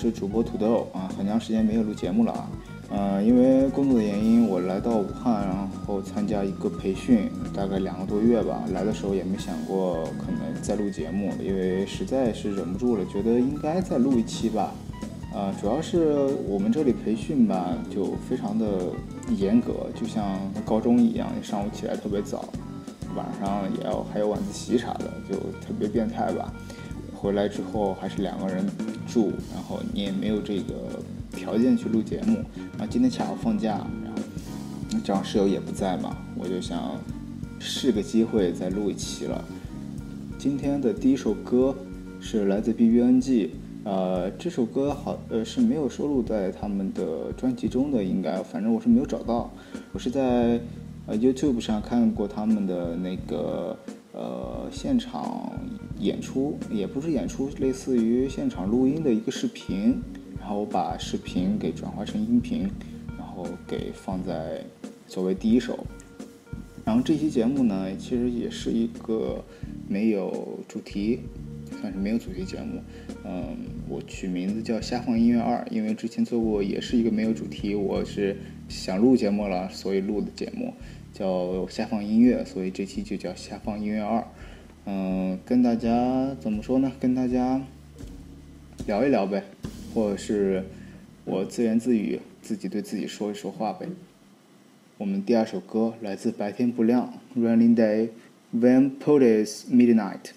是主播土豆啊，很长时间没有录节目了啊，呃，因为工作的原因，我来到武汉，然后参加一个培训，大概两个多月吧。来的时候也没想过可能再录节目，因为实在是忍不住了，觉得应该再录一期吧。呃，主要是我们这里培训吧，就非常的严格，就像高中一样，上午起来特别早，晚上也要还有晚自习啥的，就特别变态吧。回来之后还是两个人住，然后你也没有这个条件去录节目。然后今天恰好放假，然后正好室友也不在嘛，我就想试个机会再录一期了。今天的第一首歌是来自 BBNG，呃，这首歌好呃是没有收录在他们的专辑中的，应该反正我是没有找到。我是在呃 YouTube 上看过他们的那个呃现场。演出也不是演出，类似于现场录音的一个视频，然后我把视频给转化成音频，然后给放在作为第一首。然后这期节目呢，其实也是一个没有主题，算是没有主题节目。嗯，我取名字叫“下放音乐二”，因为之前做过也是一个没有主题，我是想录节目了，所以录的节目叫“下放音乐”，所以这期就叫“下放音乐二”。嗯，跟大家怎么说呢？跟大家聊一聊呗，或者是我自言自语，自己对自己说一说话呗。我们第二首歌来自白天不亮，Running Day，When Police Midnight。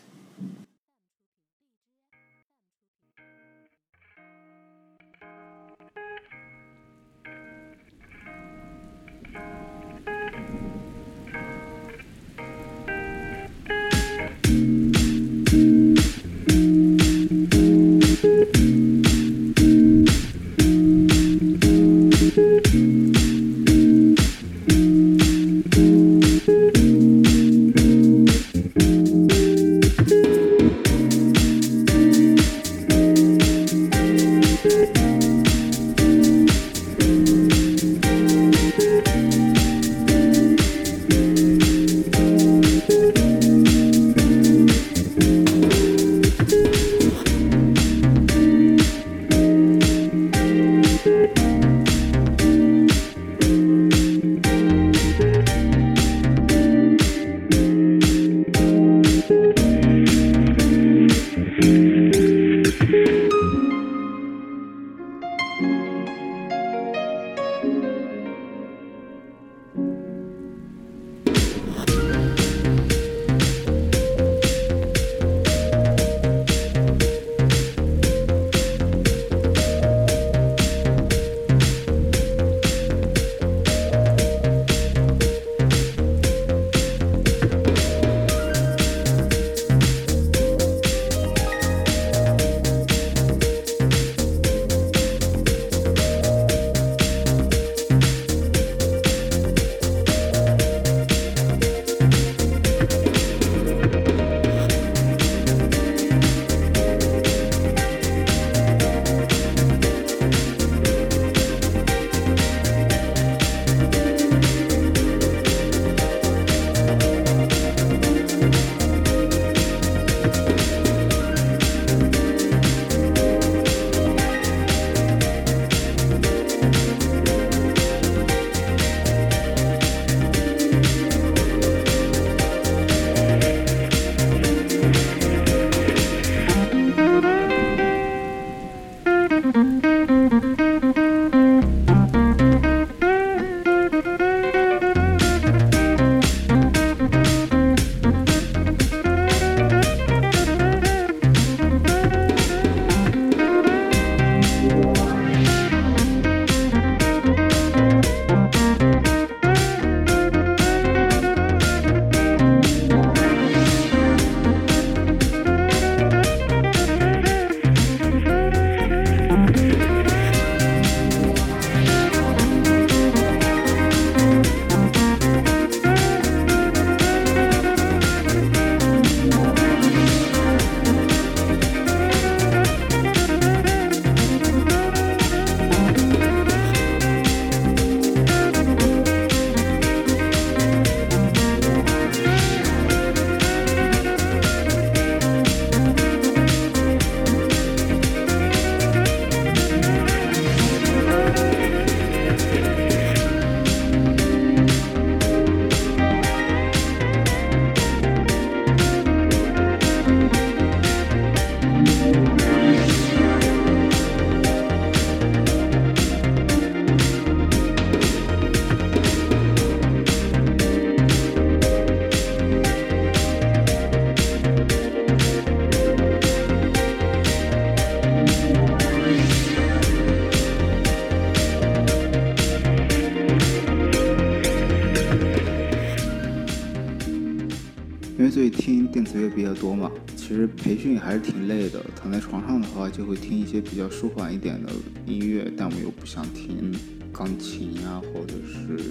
其实培训还是挺累的。躺在床上的话，就会听一些比较舒缓一点的音乐，但我又不想听钢琴啊，或者是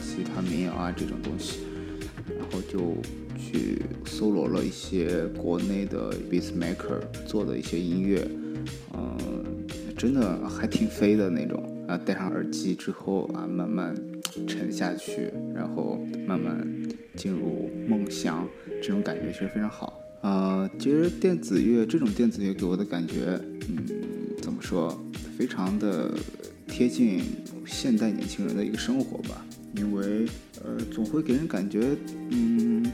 其他民谣啊这种东西，然后就去搜罗了一些国内的 beat maker 做的一些音乐，嗯，真的还挺飞的那种啊。戴上耳机之后啊，慢慢沉下去，然后慢慢进入梦乡。这种感觉其实非常好，呃，其实电子乐这种电子乐给我的感觉，嗯，怎么说，非常的贴近现代年轻人的一个生活吧，因为，呃，总会给人感觉，嗯，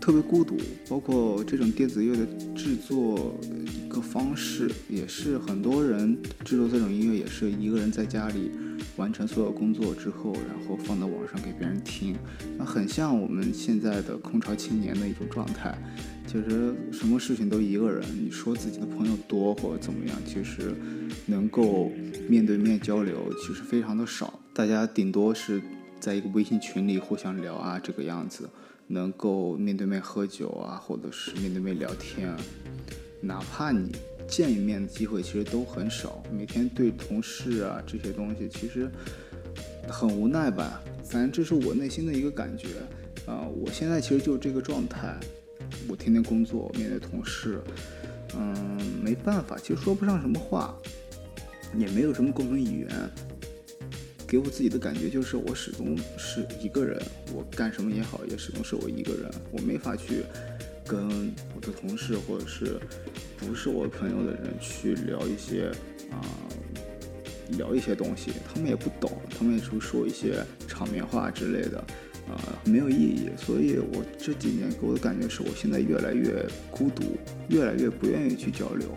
特别孤独，包括这种电子乐的制作一个方式，也是很多人制作这种音乐也是一个人在家里。完成所有工作之后，然后放到网上给别人听，那很像我们现在的空巢青年的一种状态。其实什么事情都一个人，你说自己的朋友多或者怎么样，其实能够面对面交流其实非常的少。大家顶多是在一个微信群里互相聊啊，这个样子，能够面对面喝酒啊，或者是面对面聊天，哪怕你。见一面的机会其实都很少，每天对同事啊这些东西其实很无奈吧。反正这是我内心的一个感觉啊。我现在其实就这个状态，我天天工作，面对同事，嗯，没办法，其实说不上什么话，也没有什么共同语言。给我自己的感觉就是我始终是一个人，我干什么也好，也始终是我一个人，我没法去。跟我的同事或者是不是我朋友的人去聊一些啊，聊一些东西，他们也不懂，他们也只会说一些场面话之类的，啊，没有意义。所以我这几年给我的感觉是我现在越来越孤独，越来越不愿意去交流。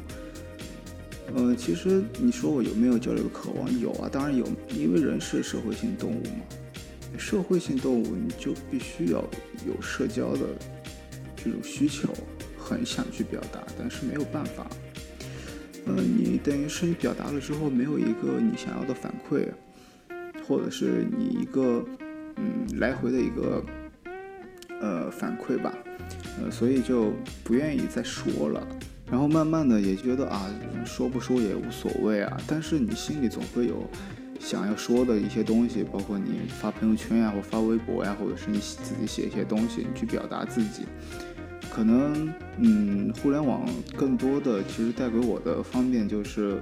呃，其实你说我有没有交流的渴望？有啊，当然有，因为人是社会性动物嘛，社会性动物你就必须要有社交的。这种需求很想去表达，但是没有办法。呃，你等于是你表达了之后，没有一个你想要的反馈，或者是你一个嗯来回的一个呃反馈吧，呃，所以就不愿意再说了。然后慢慢的也觉得啊，说不说也无所谓啊。但是你心里总会有想要说的一些东西，包括你发朋友圈呀，或发微博呀，或者是你自己写一些东西，你去表达自己。可能，嗯，互联网更多的其实带给我的方便就是，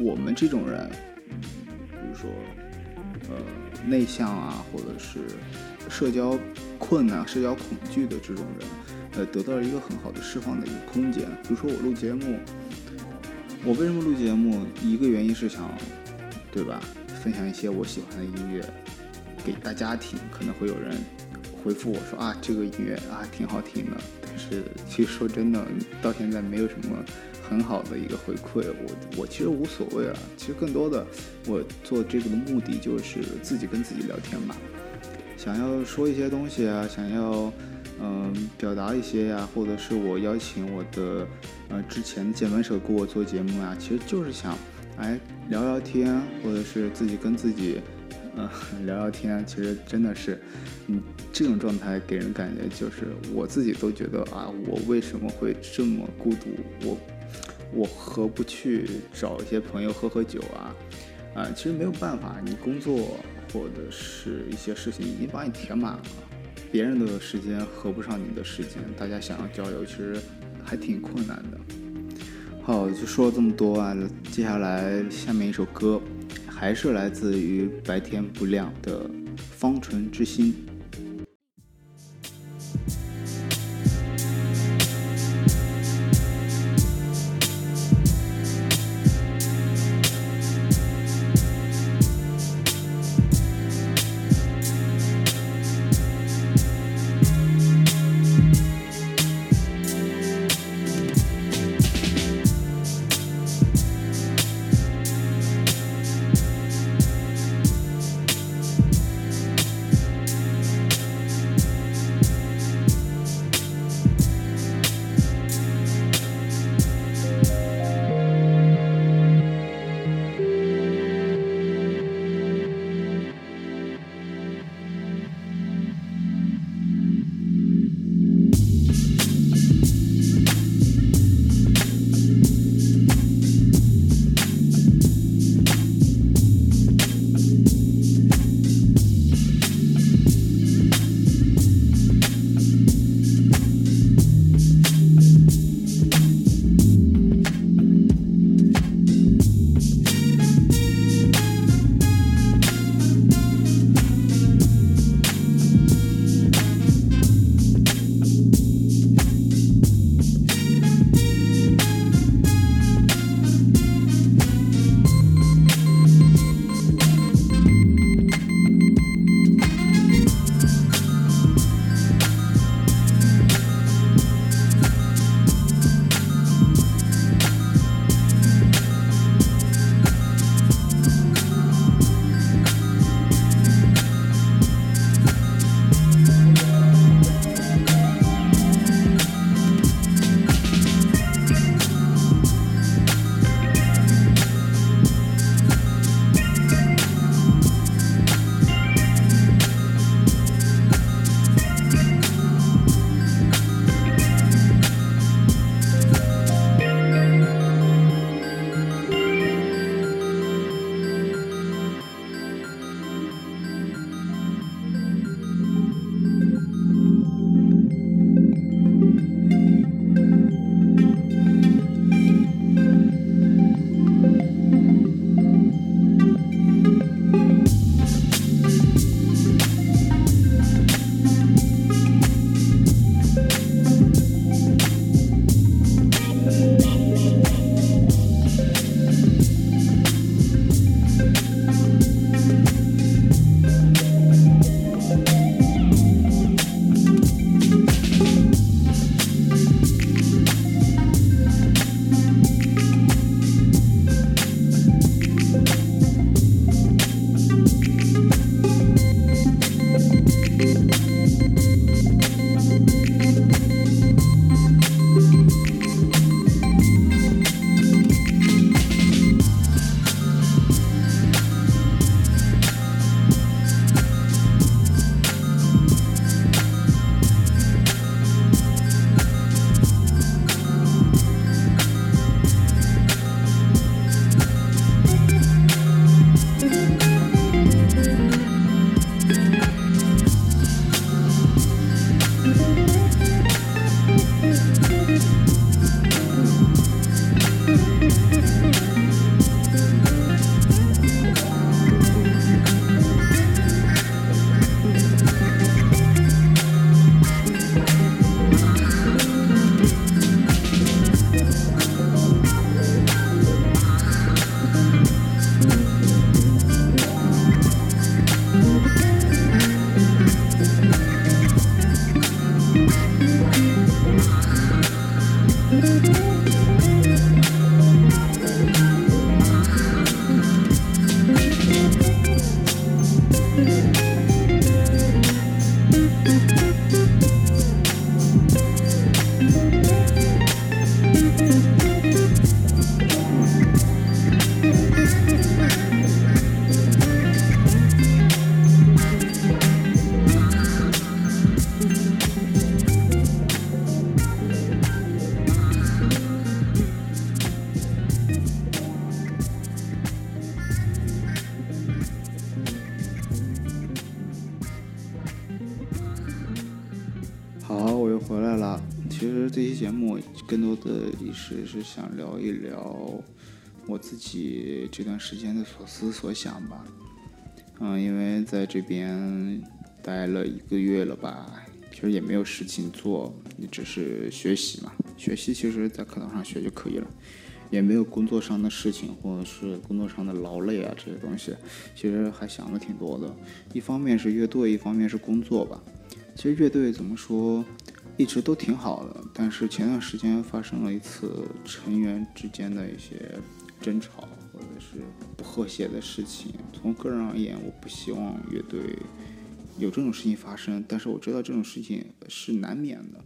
我们这种人，比如说，呃，内向啊，或者是社交困难、社交恐惧的这种人，呃，得到了一个很好的释放的一个空间。比如说我录节目，我为什么录节目？一个原因是想，对吧？分享一些我喜欢的音乐给大家听，可能会有人回复我说啊，这个音乐啊挺好听的。但是，其实说真的，到现在没有什么很好的一个回馈。我我其实无所谓啊。其实更多的，我做这个的目的就是自己跟自己聊天嘛。想要说一些东西啊，想要嗯表达一些呀，或者是我邀请我的呃之前键盘手给我做节目啊，其实就是想哎聊聊天，或者是自己跟自己。嗯，聊聊天，其实真的是，嗯，这种状态给人感觉就是我自己都觉得啊，我为什么会这么孤独？我，我何不去找一些朋友喝喝酒啊？啊，其实没有办法，你工作或者是一些事情已经把你填满了，别人的时间合不上你的时间，大家想要交流，其实还挺困难的。好，就说了这么多啊，接下来下面一首歌。还是来自于白天不亮的方纯之心。的意思是想聊一聊我自己这段时间的所思所想吧。嗯，因为在这边待了一个月了吧，其实也没有事情做，你只是学习嘛。学习其实在课堂上学就可以了，也没有工作上的事情或者是工作上的劳累啊这些东西。其实还想的挺多的，一方面是乐队，一方面是工作吧。其实乐队怎么说，一直都挺好的，但是前段时间发生了一次成员之间的一些争吵或者是不和谐的事情。从个人而言，我不希望乐队有这种事情发生，但是我知道这种事情是难免的，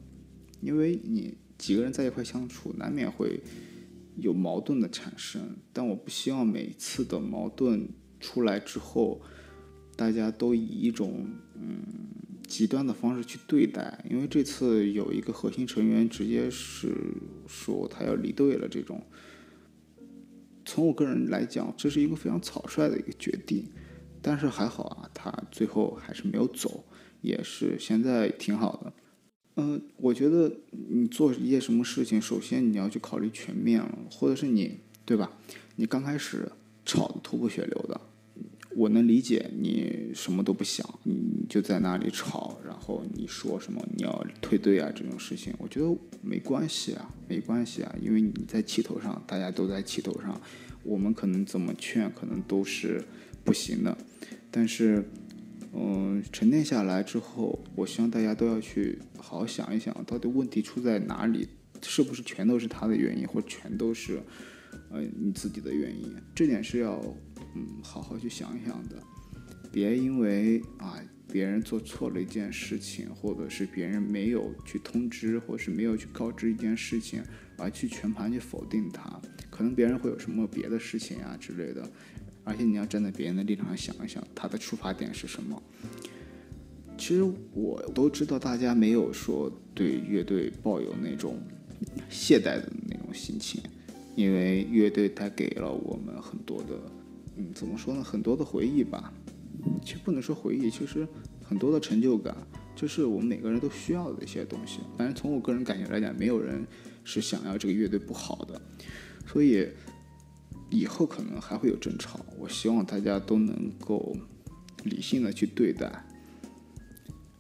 因为你几个人在一块相处，难免会有矛盾的产生。但我不希望每次的矛盾出来之后，大家都以一种嗯。极端的方式去对待，因为这次有一个核心成员直接是说他要离队了。这种，从我个人来讲，这是一个非常草率的一个决定，但是还好啊，他最后还是没有走，也是现在挺好的。嗯，我觉得你做一件什么事情，首先你要去考虑全面了，或者是你对吧？你刚开始吵得头破血流的。我能理解你什么都不想，你就在那里吵，然后你说什么你要退队啊这种事情，我觉得没关系啊，没关系啊，因为你在气头上，大家都在气头上，我们可能怎么劝可能都是不行的，但是，嗯，沉淀下来之后，我希望大家都要去好好想一想，到底问题出在哪里，是不是全都是他的原因，或全都是，呃，你自己的原因，这点是要。嗯，好好去想一想的，别因为啊别人做错了一件事情，或者是别人没有去通知，或是没有去告知一件事情，而去全盘去否定他。可能别人会有什么别的事情啊之类的，而且你要站在别人的立场上想一想，他的出发点是什么。其实我都知道，大家没有说对乐队抱有那种懈怠的那种心情，因为乐队带给了我们很多的。嗯，怎么说呢？很多的回忆吧，其实不能说回忆，其实很多的成就感，就是我们每个人都需要的一些东西。反正从我个人感觉来讲，没有人是想要这个乐队不好的，所以以后可能还会有争吵。我希望大家都能够理性的去对待。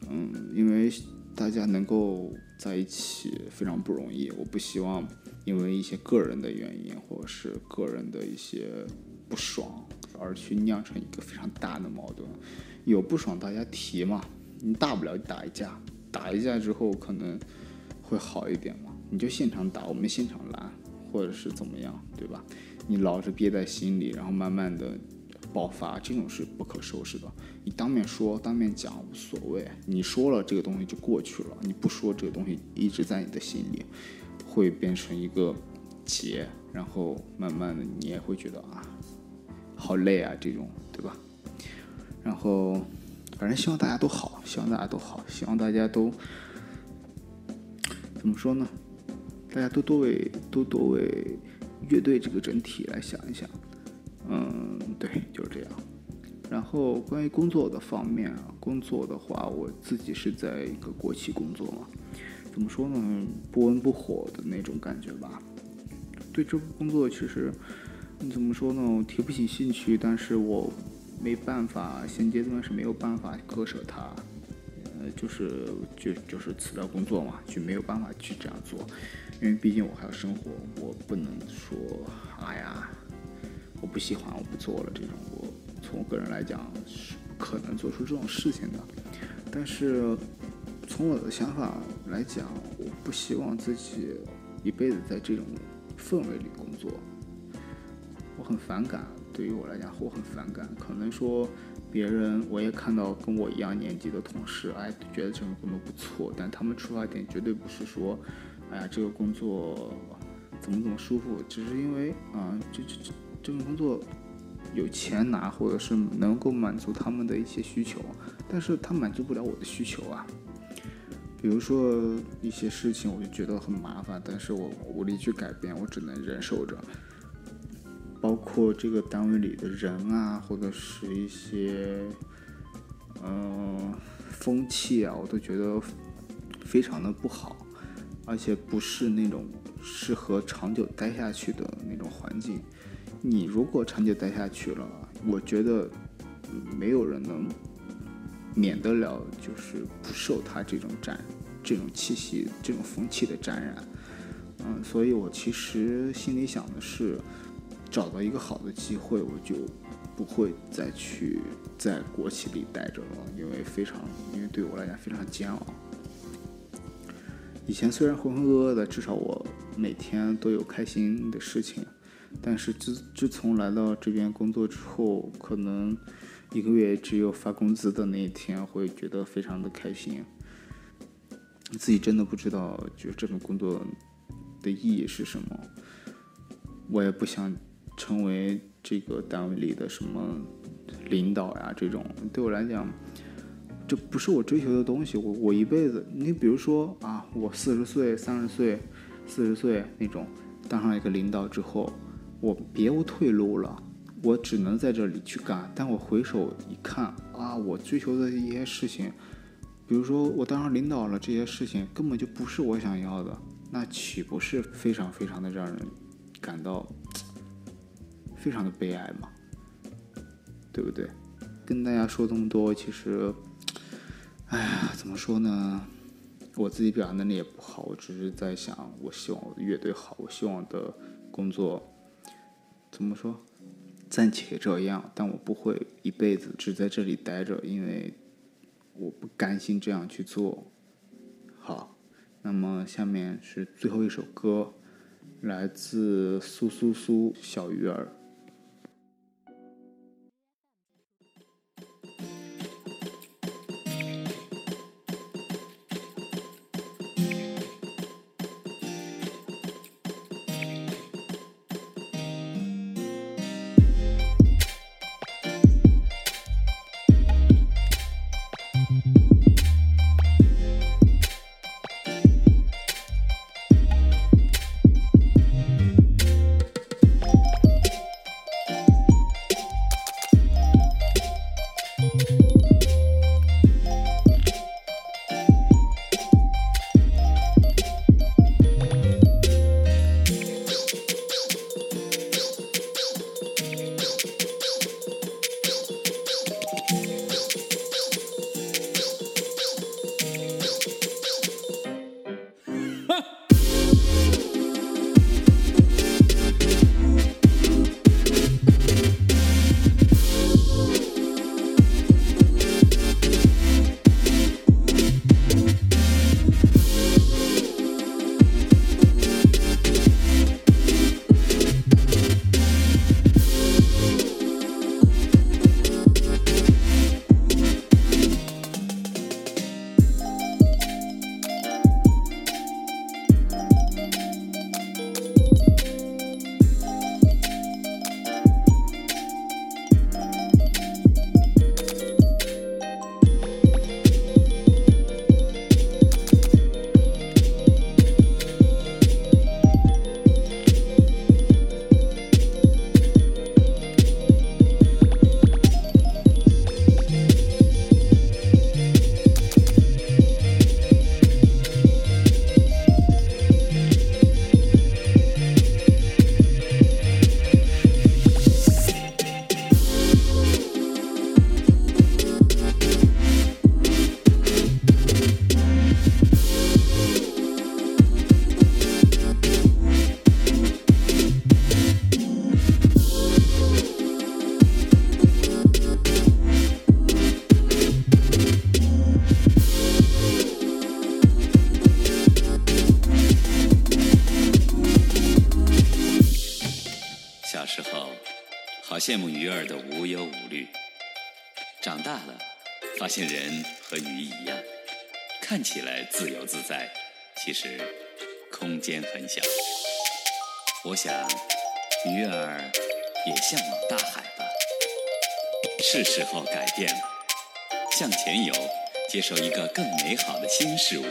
嗯，因为大家能够在一起非常不容易，我不希望因为一些个人的原因，或者是个人的一些。不爽而去酿成一个非常大的矛盾，有不爽大家提嘛，你大不了打一架，打一架之后可能会好一点嘛，你就现场打，我们现场拦，或者是怎么样，对吧？你老是憋在心里，然后慢慢的爆发，这种是不可收拾的。你当面说，当面讲无所谓，你说了这个东西就过去了，你不说这个东西一直在你的心里，会变成一个结，然后慢慢的你也会觉得啊。好累啊，这种对吧？然后，反正希望大家都好，希望大家都好，希望大家都怎么说呢？大家都多为多多为乐队这个整体来想一想。嗯，对，就是这样。然后关于工作的方面啊，工作的话，我自己是在一个国企工作嘛，怎么说呢？不温不火的那种感觉吧。对这份工作，其实。你怎么说呢？我提不起兴趣，但是我没办法，现阶段是没有办法割舍它，呃，就是就就是辞掉工作嘛，就没有办法去这样做，因为毕竟我还要生活，我不能说，哎呀，我不喜欢，我不做了这种，我从我个人来讲是不可能做出这种事情的。但是从我的想法来讲，我不希望自己一辈子在这种氛围里工作。我很反感，对于我来讲，我很反感。可能说别人，我也看到跟我一样年纪的同事，哎，觉得这份工作不错，但他们出发点绝对不是说，哎呀，这个工作怎么怎么舒服，只是因为啊，这这这这份工作有钱拿，或者是能够满足他们的一些需求，但是他满足不了我的需求啊。比如说一些事情，我就觉得很麻烦，但是我无力去改变，我只能忍受着。包括这个单位里的人啊，或者是一些，嗯，风气啊，我都觉得非常的不好。而且不是那种适合长久待下去的那种环境。你如果长久待下去了，我觉得没有人能免得了，就是不受他这种沾、这种气息、这种风气的沾染。嗯，所以我其实心里想的是，找到一个好的机会，我就不会再去在国企里待着了，因为非常，因为对我来讲非常煎熬。以前虽然浑浑噩噩的，至少我每天都有开心的事情。但是自自从来到这边工作之后，可能一个月只有发工资的那一天会觉得非常的开心。自己真的不知道，就这份工作的意义是什么。我也不想成为这个单位里的什么领导呀，这种对我来讲，这不是我追求的东西。我我一辈子，你比如说啊，我四十岁、三十岁、四十岁那种当上一个领导之后。我别无退路了，我只能在这里去干。但我回首一看啊，我追求的一些事情，比如说我当上领导了，这些事情根本就不是我想要的，那岂不是非常非常的让人感到 非常的悲哀吗？对不对？跟大家说这么多，其实，哎呀，怎么说呢？我自己表达能力也不好，我只是在想，我希望我的乐队好，我希望我的工作。怎么说？暂且这样，但我不会一辈子只在这里待着，因为我不甘心这样去做。好，那么下面是最后一首歌，来自苏苏苏小鱼儿。人和鱼一样，看起来自由自在，其实空间很小。我想，鱼儿也向往大海吧。是时候改变了，向前游，接受一个更美好的新事物。